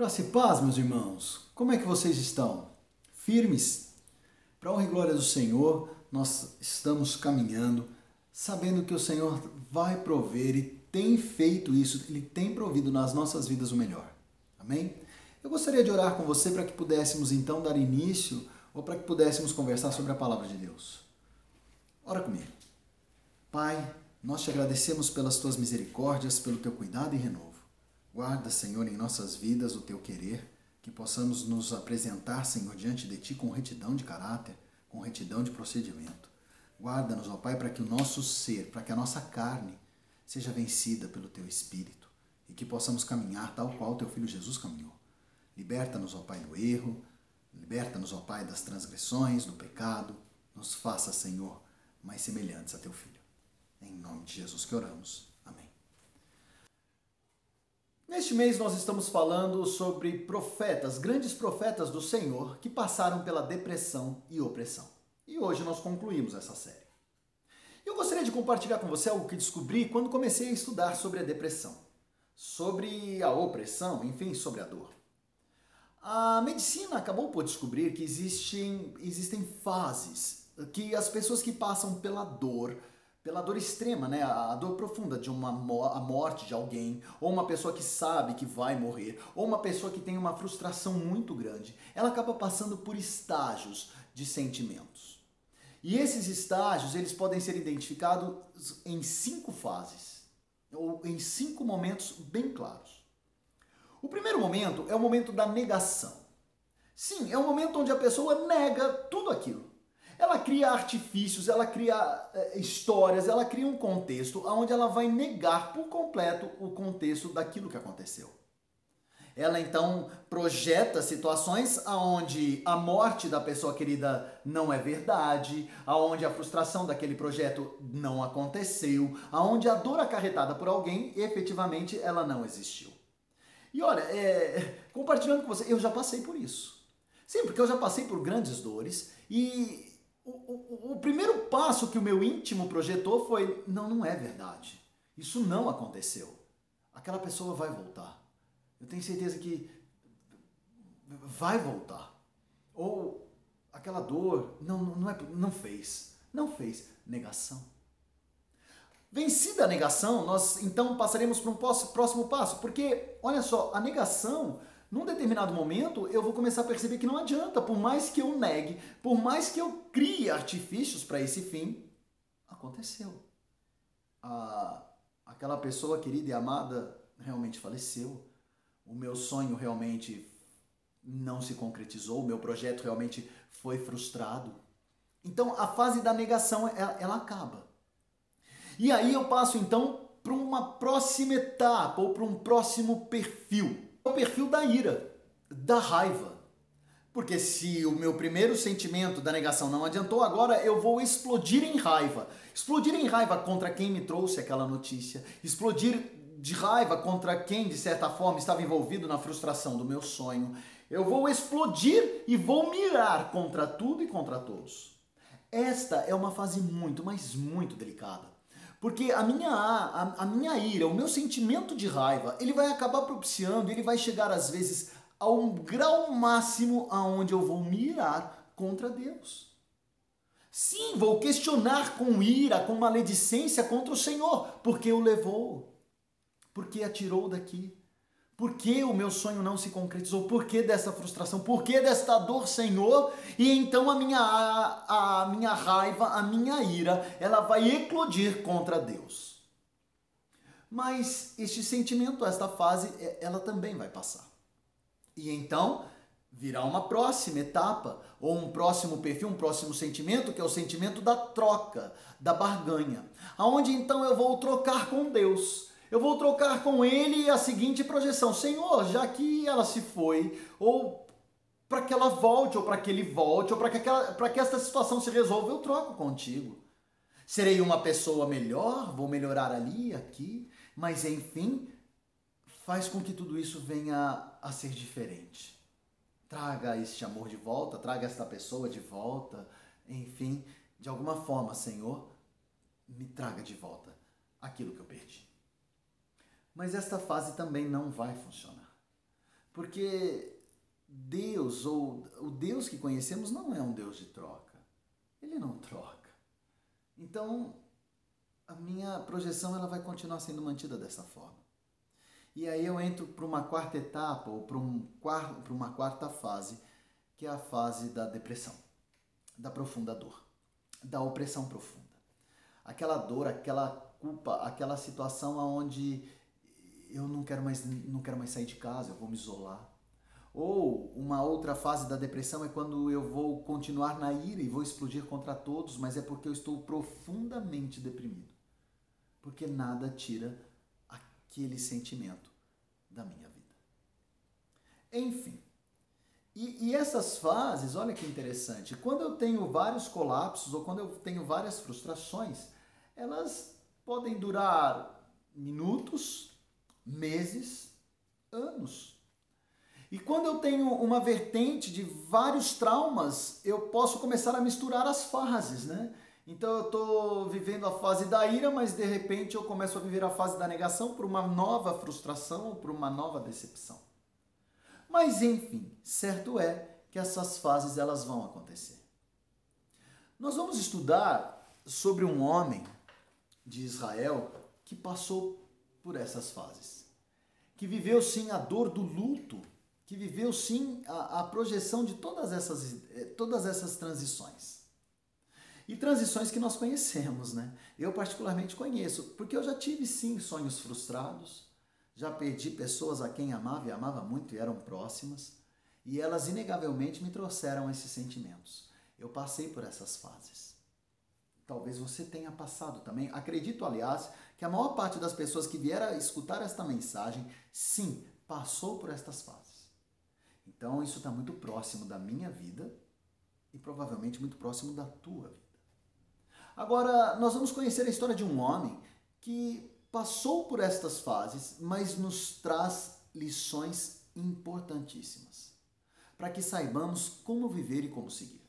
Graça e paz, meus irmãos. Como é que vocês estão? Firmes? Para honra e glória do Senhor, nós estamos caminhando, sabendo que o Senhor vai prover e tem feito isso, Ele tem provido nas nossas vidas o melhor. Amém? Eu gostaria de orar com você para que pudéssemos então dar início ou para que pudéssemos conversar sobre a palavra de Deus. Ora comigo. Pai, nós te agradecemos pelas tuas misericórdias, pelo teu cuidado e renovo. Guarda, Senhor, em nossas vidas o teu querer, que possamos nos apresentar, Senhor, diante de ti com retidão de caráter, com retidão de procedimento. Guarda-nos, ó Pai, para que o nosso ser, para que a nossa carne seja vencida pelo teu espírito e que possamos caminhar tal qual teu filho Jesus caminhou. Liberta-nos, ó Pai, do erro, liberta-nos, ó Pai, das transgressões, do pecado. Nos faça, Senhor, mais semelhantes a teu filho. Em nome de Jesus que oramos. Neste mês nós estamos falando sobre profetas, grandes profetas do Senhor que passaram pela depressão e opressão. E hoje nós concluímos essa série. Eu gostaria de compartilhar com você algo que descobri quando comecei a estudar sobre a depressão, sobre a opressão, enfim, sobre a dor. A medicina acabou por descobrir que existem, existem fases que as pessoas que passam pela dor pela dor extrema, né? A dor profunda de uma a morte de alguém, ou uma pessoa que sabe que vai morrer, ou uma pessoa que tem uma frustração muito grande. Ela acaba passando por estágios de sentimentos. E esses estágios, eles podem ser identificados em cinco fases, ou em cinco momentos bem claros. O primeiro momento é o momento da negação. Sim, é o momento onde a pessoa nega tudo aquilo. Ela cria artifícios, ela cria é, histórias, ela cria um contexto onde ela vai negar por completo o contexto daquilo que aconteceu. Ela então projeta situações aonde a morte da pessoa querida não é verdade, aonde a frustração daquele projeto não aconteceu, aonde a dor acarretada por alguém efetivamente ela não existiu. E olha, é, compartilhando com você, eu já passei por isso. Sim, porque eu já passei por grandes dores e o, o, primeiro passo que o meu íntimo projetou foi: não, não é verdade. Isso não aconteceu. Aquela pessoa vai voltar. Eu tenho certeza que vai voltar. Ou aquela dor, não, não, é, não fez. Não fez. Negação. Vencida a negação, nós então passaremos para um próximo passo. Porque, olha só, a negação num determinado momento eu vou começar a perceber que não adianta, por mais que eu negue, por mais que eu crie artifícios para esse fim, aconteceu. A, aquela pessoa querida e amada realmente faleceu. O meu sonho realmente não se concretizou, o meu projeto realmente foi frustrado. Então a fase da negação ela, ela acaba. E aí eu passo então para uma próxima etapa ou para um próximo perfil o perfil da ira, da raiva. Porque se o meu primeiro sentimento da negação não adiantou, agora eu vou explodir em raiva. Explodir em raiva contra quem me trouxe aquela notícia. Explodir de raiva contra quem, de certa forma, estava envolvido na frustração do meu sonho. Eu vou explodir e vou mirar contra tudo e contra todos. Esta é uma fase muito, mas muito delicada. Porque a minha, a, a minha ira, o meu sentimento de raiva, ele vai acabar propiciando, ele vai chegar às vezes a um grau máximo aonde eu vou mirar contra Deus. Sim, vou questionar com ira, com maledicência contra o Senhor, porque o levou, porque atirou daqui, por que o meu sonho não se concretizou? Por que dessa frustração? Por que desta dor, Senhor? E então a minha, a, a minha raiva, a minha ira, ela vai eclodir contra Deus. Mas este sentimento, esta fase, é, ela também vai passar. E então virá uma próxima etapa, ou um próximo perfil, um próximo sentimento, que é o sentimento da troca, da barganha. Aonde então eu vou trocar com Deus eu vou trocar com ele a seguinte projeção: Senhor, já que ela se foi, ou para que ela volte, ou para que ele volte, ou para que, que esta situação se resolva, eu troco contigo. Serei uma pessoa melhor, vou melhorar ali, aqui, mas enfim, faz com que tudo isso venha a ser diferente. Traga este amor de volta, traga esta pessoa de volta, enfim, de alguma forma, Senhor, me traga de volta aquilo que eu perdi. Mas esta fase também não vai funcionar. Porque Deus, ou o Deus que conhecemos, não é um Deus de troca. Ele não troca. Então, a minha projeção ela vai continuar sendo mantida dessa forma. E aí eu entro para uma quarta etapa, ou para um, uma quarta fase, que é a fase da depressão, da profunda dor, da opressão profunda. Aquela dor, aquela culpa, aquela situação onde eu não quero mais, não quero mais sair de casa, eu vou me isolar. Ou uma outra fase da depressão é quando eu vou continuar na ira e vou explodir contra todos, mas é porque eu estou profundamente deprimido. Porque nada tira aquele sentimento da minha vida. Enfim. E, e essas fases, olha que interessante, quando eu tenho vários colapsos ou quando eu tenho várias frustrações, elas podem durar minutos, meses, anos. E quando eu tenho uma vertente de vários traumas, eu posso começar a misturar as fases, né? Então eu estou vivendo a fase da ira, mas de repente eu começo a viver a fase da negação por uma nova frustração por uma nova decepção. Mas enfim, certo é que essas fases elas vão acontecer. Nós vamos estudar sobre um homem de Israel que passou por essas fases, que viveu sim a dor do luto, que viveu sim a, a projeção de todas essas, eh, todas essas transições. E transições que nós conhecemos, né? Eu particularmente conheço, porque eu já tive sim sonhos frustrados, já perdi pessoas a quem amava e amava muito e eram próximas, e elas inegavelmente me trouxeram esses sentimentos. Eu passei por essas fases. Talvez você tenha passado também. Acredito, aliás, que a maior parte das pessoas que vieram escutar esta mensagem, sim, passou por estas fases. Então, isso está muito próximo da minha vida e provavelmente muito próximo da tua vida. Agora, nós vamos conhecer a história de um homem que passou por estas fases, mas nos traz lições importantíssimas para que saibamos como viver e como seguir.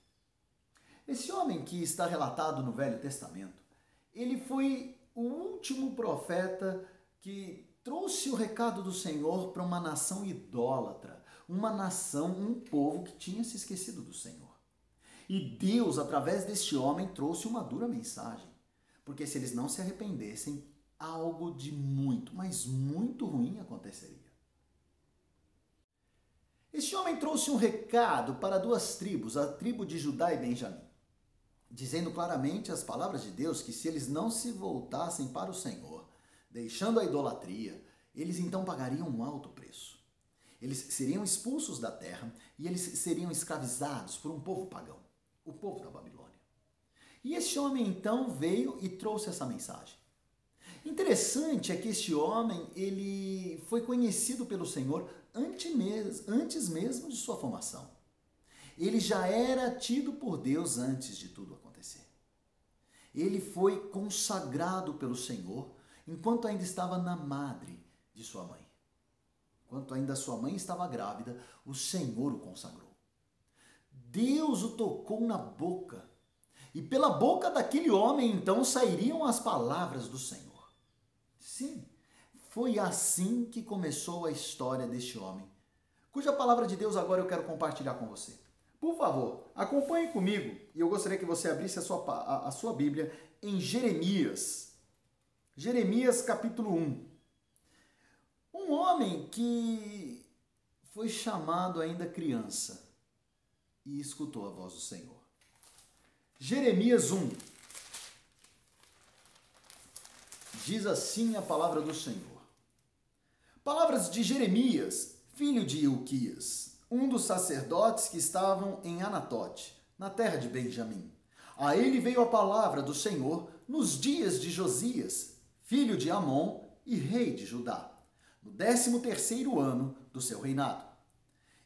Esse homem que está relatado no Velho Testamento, ele foi o último profeta que trouxe o recado do Senhor para uma nação idólatra, uma nação, um povo que tinha se esquecido do Senhor. E Deus, através deste homem, trouxe uma dura mensagem, porque se eles não se arrependessem, algo de muito, mas muito ruim aconteceria. Este homem trouxe um recado para duas tribos, a tribo de Judá e Benjamim, dizendo claramente as palavras de Deus que se eles não se voltassem para o Senhor, deixando a idolatria, eles então pagariam um alto preço. Eles seriam expulsos da terra e eles seriam escravizados por um povo pagão, o povo da Babilônia. E este homem então veio e trouxe essa mensagem. Interessante é que este homem ele foi conhecido pelo Senhor antes mesmo de sua formação. Ele já era tido por Deus antes de tudo acontecer. Ele foi consagrado pelo Senhor enquanto ainda estava na madre de sua mãe. Enquanto ainda sua mãe estava grávida, o Senhor o consagrou. Deus o tocou na boca. E pela boca daquele homem então sairiam as palavras do Senhor. Sim, foi assim que começou a história deste homem, cuja palavra de Deus agora eu quero compartilhar com você. Por favor, acompanhe comigo e eu gostaria que você abrisse a sua, a, a sua Bíblia em Jeremias. Jeremias capítulo 1. Um homem que foi chamado ainda criança e escutou a voz do Senhor. Jeremias 1, Diz assim a palavra do Senhor. Palavras de Jeremias, filho de Ilquias, um dos sacerdotes que estavam em Anatote, na terra de Benjamim. A ele veio a palavra do Senhor nos dias de Josias, filho de Amon e rei de Judá, no décimo terceiro ano do seu reinado.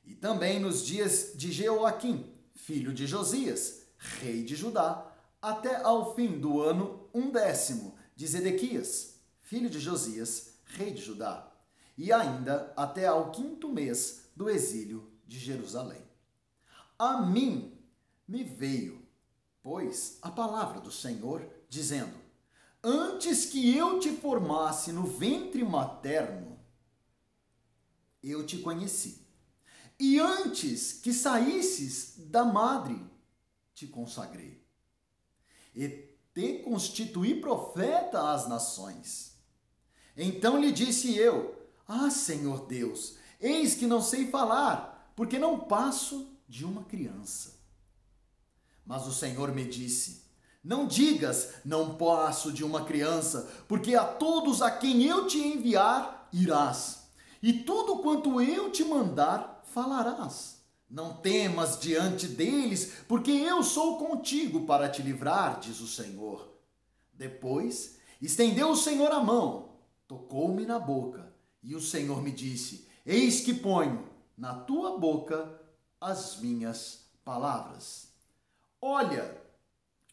E também nos dias de Jeoaquim, filho de Josias, rei de Judá, até ao fim do ano undécimo de Zedequias, filho de Josias, rei de Judá, e ainda até ao quinto mês do exílio de Jerusalém. A mim me veio, pois, a palavra do Senhor, dizendo: Antes que eu te formasse no ventre materno, eu te conheci. e antes que saísses da madre, te consagrei. E te constituí profeta às nações. Então lhe disse eu: Ah, Senhor Deus, eis que não sei falar, porque não passo de uma criança. Mas o Senhor me disse: Não digas, não passo de uma criança, porque a todos a quem eu te enviar irás, e tudo quanto eu te mandar falarás. Não temas diante deles, porque eu sou contigo para te livrar, diz o Senhor. Depois estendeu o Senhor a mão, tocou-me na boca, e o Senhor me disse: Eis que ponho na tua boca as minhas palavras. Olha,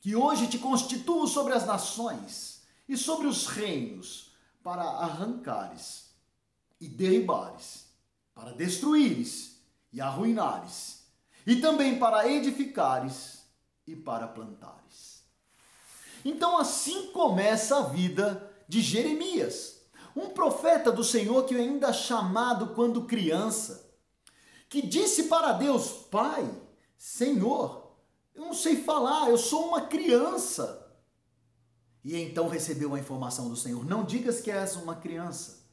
que hoje te constituo sobre as nações e sobre os reinos, para arrancares e derribares, para destruires e arruinares, e também para edificares e para plantares. Então assim começa a vida de Jeremias, um profeta do Senhor que ainda chamado quando criança, que disse para Deus: Pai, Senhor, eu não sei falar, eu sou uma criança. E então recebeu a informação do Senhor: Não digas que és uma criança,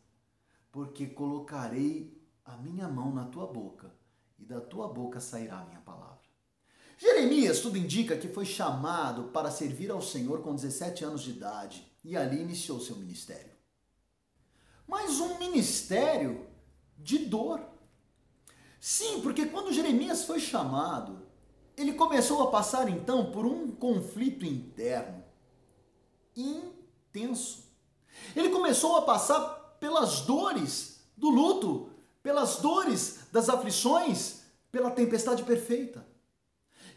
porque colocarei a minha mão na tua boca e da tua boca sairá a minha palavra. Jeremias, tudo indica que foi chamado para servir ao Senhor com 17 anos de idade e ali iniciou seu ministério. Mas um ministério de dor. Sim, porque quando Jeremias foi chamado, ele começou a passar então por um conflito interno intenso. Ele começou a passar pelas dores do luto, pelas dores das aflições, pela tempestade perfeita.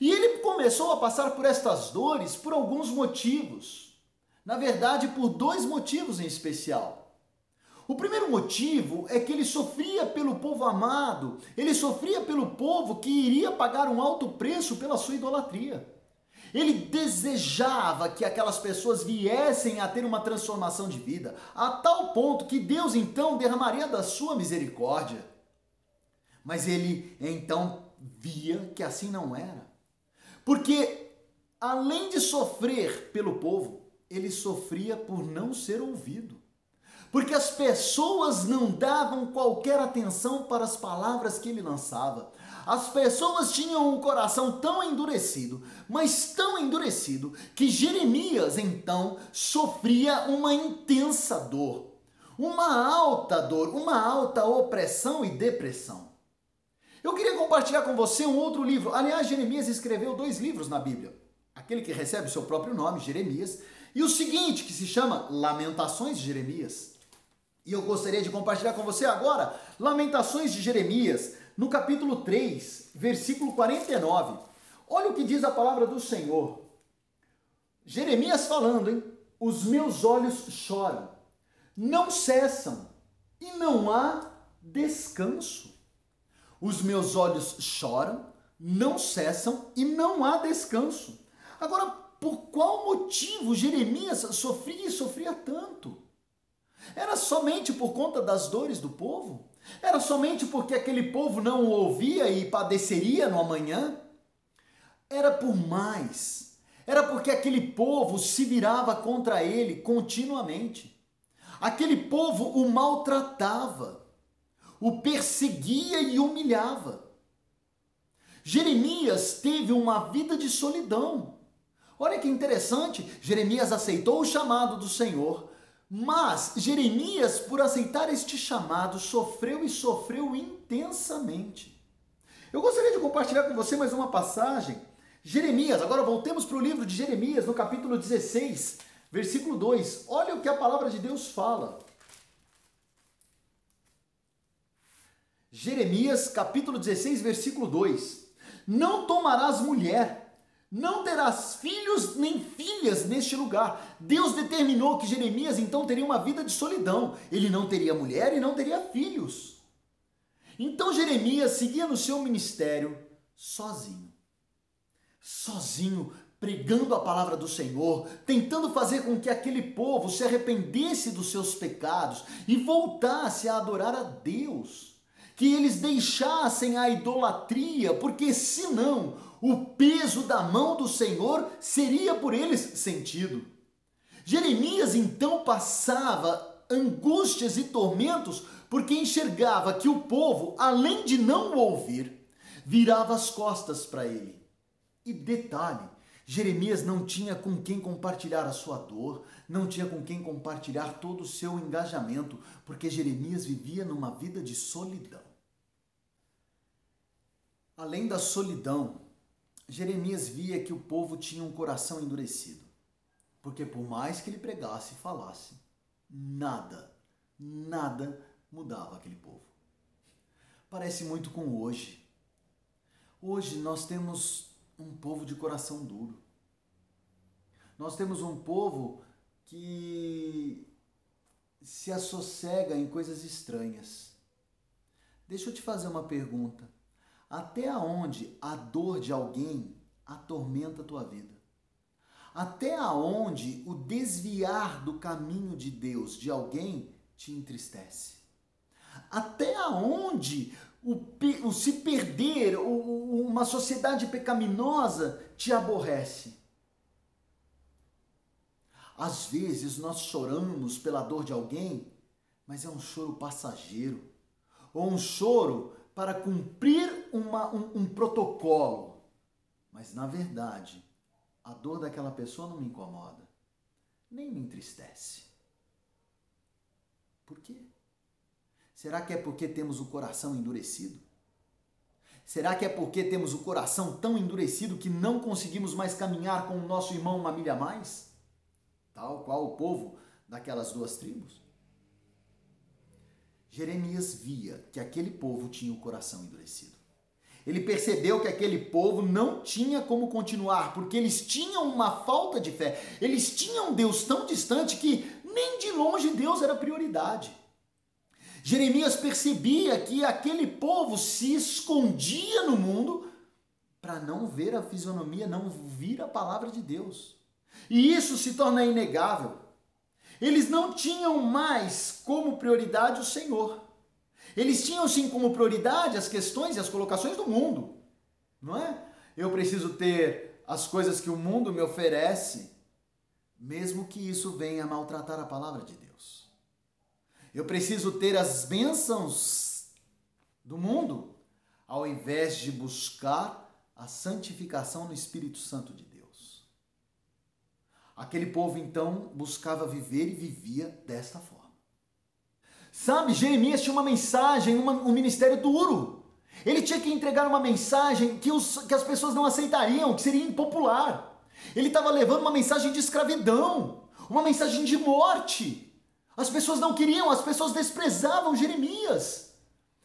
E ele começou a passar por estas dores por alguns motivos. Na verdade, por dois motivos em especial. O primeiro motivo é que ele sofria pelo povo amado, ele sofria pelo povo que iria pagar um alto preço pela sua idolatria. Ele desejava que aquelas pessoas viessem a ter uma transformação de vida, a tal ponto que Deus então derramaria da sua misericórdia. Mas ele então via que assim não era. Porque além de sofrer pelo povo, ele sofria por não ser ouvido. Porque as pessoas não davam qualquer atenção para as palavras que ele lançava. As pessoas tinham o coração tão endurecido, mas tão endurecido, que Jeremias então sofria uma intensa dor, uma alta dor, uma alta opressão e depressão. Eu queria compartilhar com você um outro livro. Aliás, Jeremias escreveu dois livros na Bíblia. Aquele que recebe o seu próprio nome, Jeremias, e o seguinte, que se chama Lamentações de Jeremias. E eu gostaria de compartilhar com você agora Lamentações de Jeremias, no capítulo 3, versículo 49. Olha o que diz a palavra do Senhor. Jeremias falando, hein? Os meus olhos choram, não cessam e não há descanso. Os meus olhos choram, não cessam e não há descanso. Agora, por qual motivo Jeremias sofria e sofria tanto? Era somente por conta das dores do povo? Era somente porque aquele povo não o ouvia e padeceria no amanhã? Era por mais. Era porque aquele povo se virava contra ele continuamente. Aquele povo o maltratava, o perseguia e humilhava. Jeremias teve uma vida de solidão. Olha que interessante, Jeremias aceitou o chamado do Senhor, mas Jeremias, por aceitar este chamado, sofreu e sofreu intensamente. Eu gostaria de compartilhar com você mais uma passagem. Jeremias, agora voltemos para o livro de Jeremias, no capítulo 16, versículo 2. Olha o que a palavra de Deus fala. Jeremias, capítulo 16, versículo 2. Não tomarás mulher não terás filhos nem filhas neste lugar. Deus determinou que Jeremias então teria uma vida de solidão. Ele não teria mulher e não teria filhos. Então Jeremias seguia no seu ministério sozinho. Sozinho, pregando a palavra do Senhor, tentando fazer com que aquele povo se arrependesse dos seus pecados e voltasse a adorar a Deus. que eles deixassem a idolatria, porque senão o peso da mão do Senhor seria por eles sentido. Jeremias então passava angústias e tormentos porque enxergava que o povo, além de não o ouvir, virava as costas para ele. E detalhe, Jeremias não tinha com quem compartilhar a sua dor, não tinha com quem compartilhar todo o seu engajamento, porque Jeremias vivia numa vida de solidão. Além da solidão, Jeremias via que o povo tinha um coração endurecido, porque por mais que ele pregasse e falasse, nada, nada mudava aquele povo. Parece muito com hoje. Hoje nós temos um povo de coração duro. Nós temos um povo que se assossega em coisas estranhas. Deixa eu te fazer uma pergunta. Até aonde a dor de alguém atormenta a tua vida? Até aonde o desviar do caminho de Deus de alguém te entristece? Até aonde o, o se perder, o, uma sociedade pecaminosa te aborrece? Às vezes nós choramos pela dor de alguém, mas é um choro passageiro, ou um choro para cumprir uma, um, um protocolo. Mas na verdade, a dor daquela pessoa não me incomoda, nem me entristece. Por quê? Será que é porque temos o coração endurecido? Será que é porque temos o coração tão endurecido que não conseguimos mais caminhar com o nosso irmão uma milha a mais? Tal qual o povo daquelas duas tribos? Jeremias via que aquele povo tinha o coração endurecido. Ele percebeu que aquele povo não tinha como continuar, porque eles tinham uma falta de fé. Eles tinham um Deus tão distante que nem de longe Deus era prioridade. Jeremias percebia que aquele povo se escondia no mundo para não ver a fisionomia, não vir a palavra de Deus. E isso se torna inegável. Eles não tinham mais como prioridade o Senhor. Eles tinham sim como prioridade as questões e as colocações do mundo. Não é? Eu preciso ter as coisas que o mundo me oferece, mesmo que isso venha maltratar a palavra de Deus. Eu preciso ter as bênçãos do mundo, ao invés de buscar a santificação no Espírito Santo de Deus. Aquele povo então buscava viver e vivia desta forma. Sabe, Jeremias tinha uma mensagem, uma, um ministério duro. Ele tinha que entregar uma mensagem que, os, que as pessoas não aceitariam, que seria impopular. Ele estava levando uma mensagem de escravidão, uma mensagem de morte. As pessoas não queriam, as pessoas desprezavam Jeremias.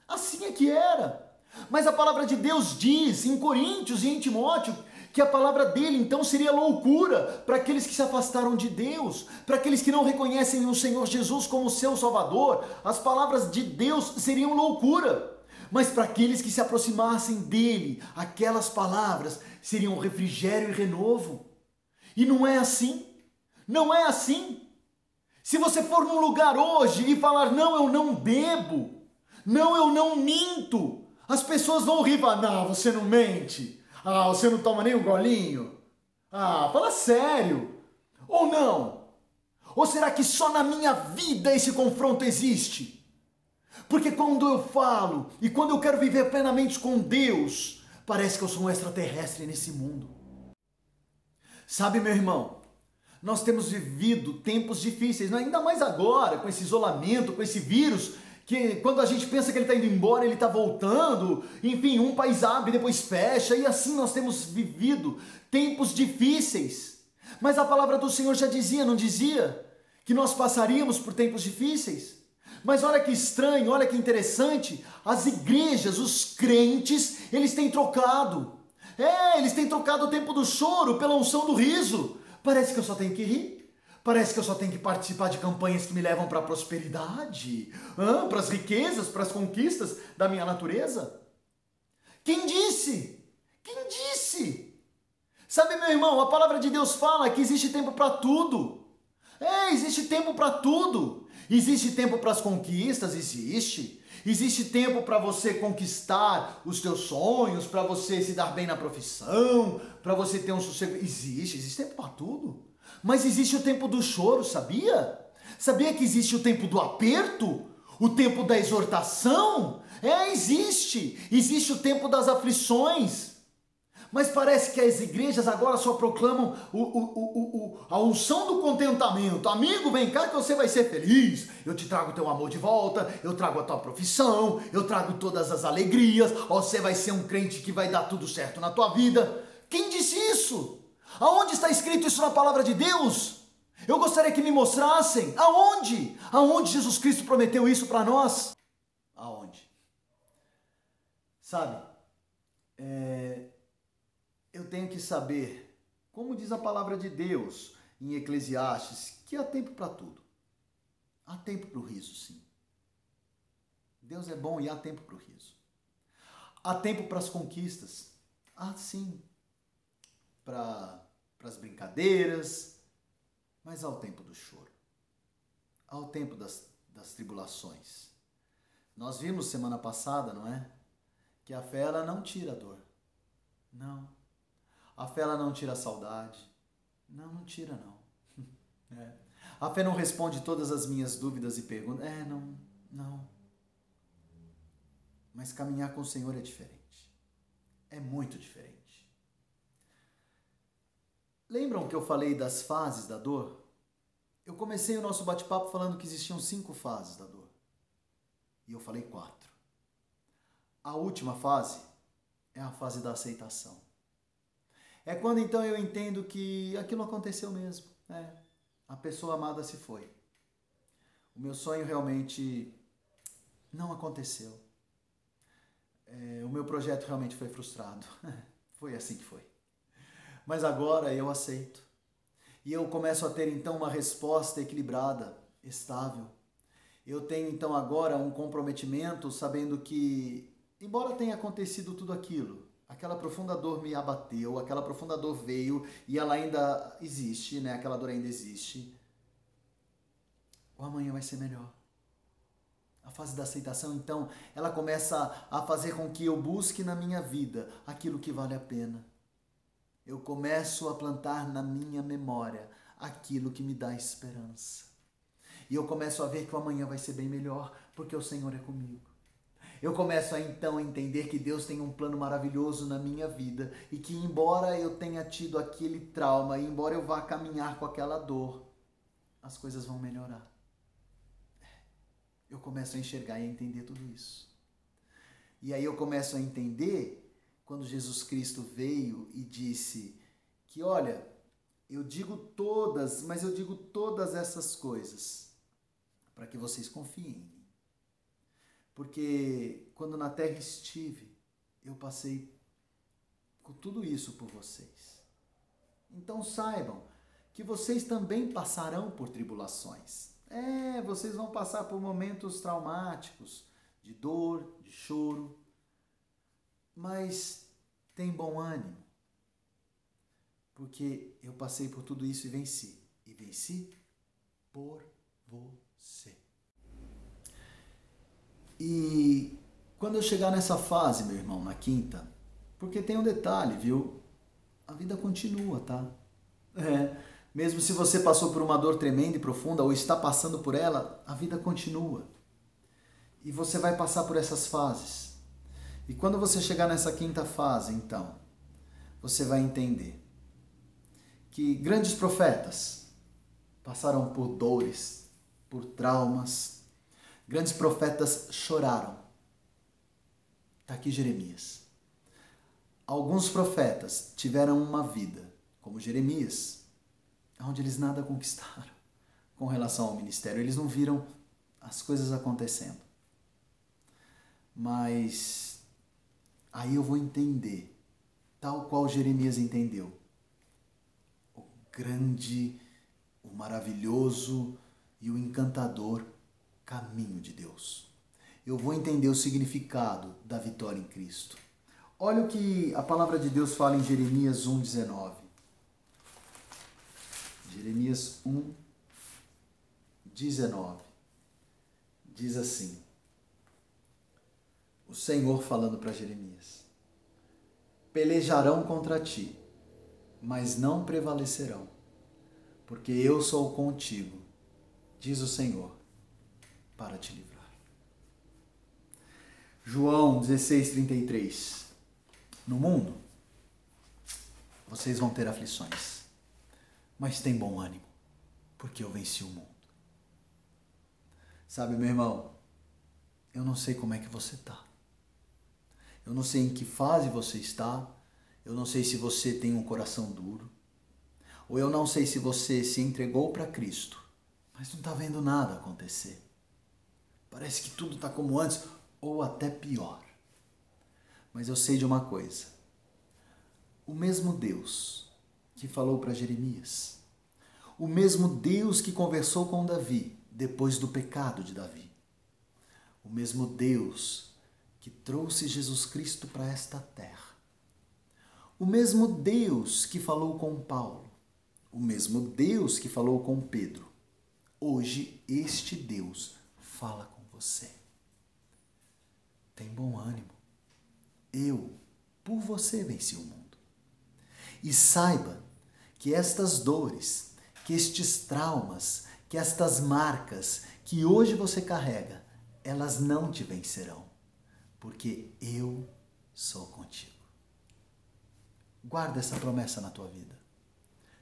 Assim é que era. Mas a palavra de Deus diz em Coríntios e em Timóteo que a palavra dele então seria loucura para aqueles que se afastaram de Deus, para aqueles que não reconhecem o Senhor Jesus como seu Salvador. As palavras de Deus seriam loucura. Mas para aqueles que se aproximassem dele, aquelas palavras seriam refrigério e renovo. E não é assim. Não é assim. Se você for num lugar hoje e falar, não, eu não bebo, não, eu não minto, as pessoas vão rir não, você não mente, ah, você não toma nem um golinho, ah, fala sério, ou não? Ou será que só na minha vida esse confronto existe? Porque quando eu falo e quando eu quero viver plenamente com Deus, parece que eu sou um extraterrestre nesse mundo. Sabe, meu irmão, nós temos vivido tempos difíceis, né? ainda mais agora, com esse isolamento, com esse vírus, que quando a gente pensa que ele está indo embora, ele está voltando. Enfim, um país abre, depois fecha, e assim nós temos vivido tempos difíceis. Mas a palavra do Senhor já dizia, não dizia? Que nós passaríamos por tempos difíceis. Mas olha que estranho, olha que interessante, as igrejas, os crentes, eles têm trocado. É, eles têm trocado o tempo do choro pela unção do riso. Parece que eu só tenho que rir. Parece que eu só tenho que participar de campanhas que me levam para a prosperidade, para as riquezas, para as conquistas da minha natureza. Quem disse? Quem disse? Sabe, meu irmão, a palavra de Deus fala que existe tempo para tudo. É, existe tempo para tudo. Existe tempo para as conquistas? Existe. Existe tempo para você conquistar os teus sonhos, para você se dar bem na profissão, para você ter um sossego. Existe, existe tempo para tudo. Mas existe o tempo do choro, sabia? Sabia que existe o tempo do aperto? O tempo da exortação? É, existe. Existe o tempo das aflições. Mas parece que as igrejas agora só proclamam o, o, o, a unção do contentamento. Amigo, vem cá que você vai ser feliz. Eu te trago teu amor de volta, eu trago a tua profissão, eu trago todas as alegrias. Você vai ser um crente que vai dar tudo certo na tua vida. Quem disse isso? Aonde está escrito isso na palavra de Deus? Eu gostaria que me mostrassem. Aonde? Aonde Jesus Cristo prometeu isso para nós? Aonde? Sabe? É, eu tenho que saber, como diz a palavra de Deus em Eclesiastes, que há tempo para tudo. Há tempo para o riso, sim. Deus é bom e há tempo para o riso. Há tempo para as conquistas. Há sim. Para as brincadeiras. Mas há o tempo do choro. Há o tempo das, das tribulações. Nós vimos semana passada, não é? Que a fé ela não tira a dor. Não. A fé ela não tira a saudade. Não, não tira não. É. A fé não responde todas as minhas dúvidas e perguntas. É, não, não. Mas caminhar com o Senhor é diferente. É muito diferente. Lembram que eu falei das fases da dor? Eu comecei o nosso bate-papo falando que existiam cinco fases da dor. E eu falei quatro. A última fase é a fase da aceitação. É quando então eu entendo que aquilo aconteceu mesmo. Né? A pessoa amada se foi. O meu sonho realmente não aconteceu. É, o meu projeto realmente foi frustrado. foi assim que foi. Mas agora eu aceito. E eu começo a ter então uma resposta equilibrada, estável. Eu tenho então agora um comprometimento sabendo que, embora tenha acontecido tudo aquilo, aquela profunda dor me abateu, aquela profunda dor veio e ela ainda existe, né? Aquela dor ainda existe. O amanhã vai ser melhor. A fase da aceitação, então, ela começa a fazer com que eu busque na minha vida aquilo que vale a pena. Eu começo a plantar na minha memória aquilo que me dá esperança. E eu começo a ver que o amanhã vai ser bem melhor, porque o Senhor é comigo. Eu começo a então entender que Deus tem um plano maravilhoso na minha vida e que, embora eu tenha tido aquele trauma, e embora eu vá caminhar com aquela dor, as coisas vão melhorar. Eu começo a enxergar e a entender tudo isso. E aí eu começo a entender quando Jesus Cristo veio e disse que, olha, eu digo todas, mas eu digo todas essas coisas para que vocês confiem porque quando na terra estive, eu passei com tudo isso por vocês. Então saibam que vocês também passarão por tribulações. É, vocês vão passar por momentos traumáticos, de dor, de choro, mas tem bom ânimo, porque eu passei por tudo isso e venci. E venci por você. E quando eu chegar nessa fase, meu irmão, na quinta, porque tem um detalhe, viu? A vida continua, tá? É, mesmo se você passou por uma dor tremenda e profunda ou está passando por ela, a vida continua. E você vai passar por essas fases. E quando você chegar nessa quinta fase, então, você vai entender que grandes profetas passaram por dores, por traumas, Grandes profetas choraram. Está aqui Jeremias. Alguns profetas tiveram uma vida, como Jeremias, onde eles nada conquistaram com relação ao ministério. Eles não viram as coisas acontecendo. Mas aí eu vou entender, tal qual Jeremias entendeu, o grande, o maravilhoso e o encantador caminho de Deus. Eu vou entender o significado da vitória em Cristo. Olha o que a palavra de Deus fala em Jeremias 1,19. Jeremias 1, 19. Diz assim: o Senhor falando para Jeremias: Pelejarão contra ti, mas não prevalecerão, porque eu sou contigo, diz o Senhor, para te livrar. João 16:33 No mundo vocês vão ter aflições, mas tem bom ânimo, porque eu venci o mundo. Sabe, meu irmão, eu não sei como é que você está. Eu não sei em que fase você está. Eu não sei se você tem um coração duro. Ou eu não sei se você se entregou para Cristo, mas não está vendo nada acontecer. Parece que tudo está como antes, ou até pior. Mas eu sei de uma coisa: o mesmo Deus que falou para Jeremias, o mesmo Deus que conversou com Davi depois do pecado de Davi, o mesmo Deus que trouxe Jesus Cristo para esta terra, o mesmo Deus que falou com Paulo, o mesmo Deus que falou com Pedro, hoje este Deus fala com você. Tem bom ânimo. Eu, por você, venci o mundo. E saiba que estas dores, que estes traumas, que estas marcas que hoje você carrega, elas não te vencerão, porque eu sou contigo. Guarda essa promessa na tua vida.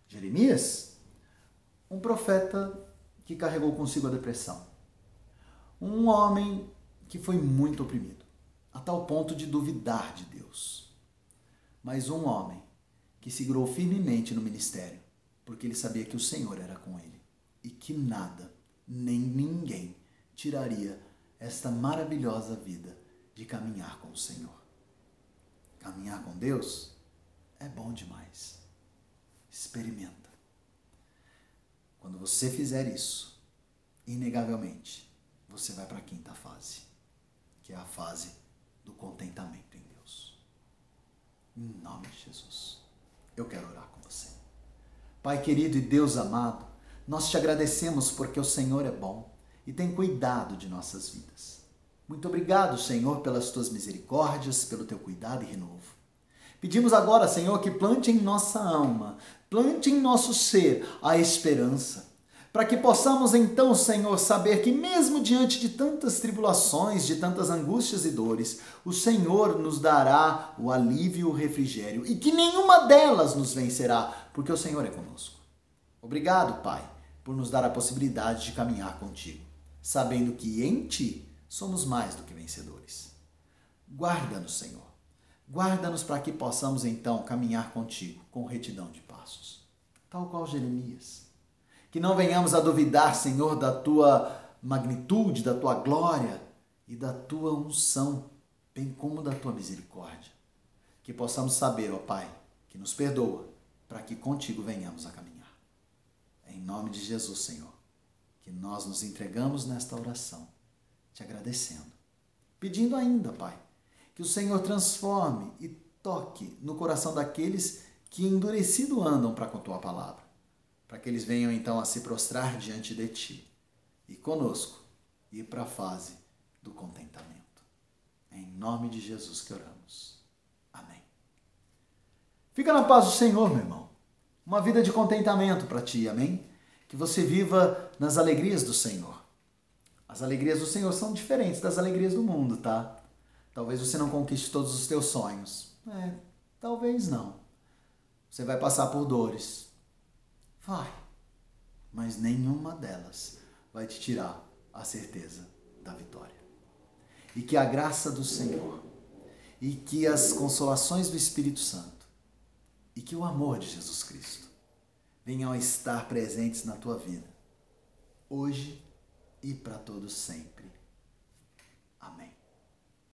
Jeremias, um profeta que carregou consigo a depressão. Um homem que foi muito oprimido, a tal ponto de duvidar de Deus. Mas um homem que segurou firmemente no ministério, porque ele sabia que o Senhor era com ele e que nada, nem ninguém, tiraria esta maravilhosa vida de caminhar com o Senhor. Caminhar com Deus é bom demais. Experimenta. Quando você fizer isso, inegavelmente, você vai para a quinta fase, que é a fase do contentamento em Deus. Em nome de Jesus, eu quero orar com você. Pai querido e Deus amado, nós te agradecemos porque o Senhor é bom e tem cuidado de nossas vidas. Muito obrigado, Senhor, pelas tuas misericórdias, pelo teu cuidado e renovo. Pedimos agora, Senhor, que plante em nossa alma, plante em nosso ser a esperança, para que possamos então, Senhor, saber que mesmo diante de tantas tribulações, de tantas angústias e dores, o Senhor nos dará o alívio e o refrigério e que nenhuma delas nos vencerá, porque o Senhor é conosco. Obrigado, Pai por nos dar a possibilidade de caminhar contigo, sabendo que em ti somos mais do que vencedores. Guarda-nos, Senhor. Guarda-nos para que possamos então caminhar contigo com retidão de passos, tal qual Jeremias. Que não venhamos a duvidar, Senhor, da tua magnitude, da tua glória e da tua unção, bem como da tua misericórdia. Que possamos saber, ó Pai, que nos perdoa, para que contigo venhamos a caminhar. Em nome de Jesus, Senhor, que nós nos entregamos nesta oração, te agradecendo. Pedindo ainda, Pai, que o Senhor transforme e toque no coração daqueles que endurecido andam para com tua palavra, para que eles venham então a se prostrar diante de ti e conosco ir para a fase do contentamento. Em nome de Jesus que oramos. Amém. Fica na paz do Senhor, meu irmão uma vida de contentamento para ti, amém? Que você viva nas alegrias do Senhor. As alegrias do Senhor são diferentes das alegrias do mundo, tá? Talvez você não conquiste todos os teus sonhos. É, talvez não. Você vai passar por dores. Vai. Mas nenhuma delas vai te tirar a certeza da vitória. E que a graça do Senhor e que as consolações do Espírito Santo e que o amor de Jesus Cristo venham a estar presentes na tua vida, hoje e para todos sempre.